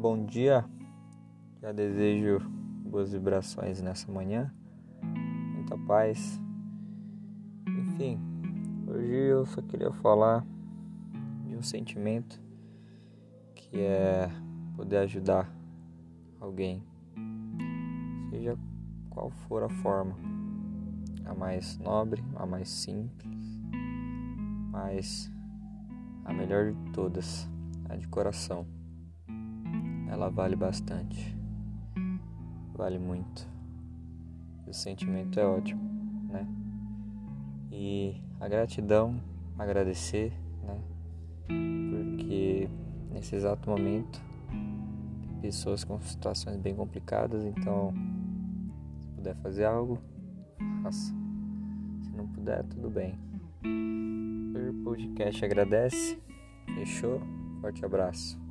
bom dia. Já desejo boas vibrações nessa manhã, muita paz. Enfim, hoje eu só queria falar de um sentimento que é poder ajudar alguém, seja qual for a forma, a mais nobre, a mais simples, mas a melhor de todas, a de coração ela vale bastante. Vale muito. o sentimento é ótimo, né? E a gratidão, agradecer, né? Porque nesse exato momento tem pessoas com situações bem complicadas, então se puder fazer algo, faça. Se não puder, tudo bem. O podcast agradece. Fechou? Forte abraço.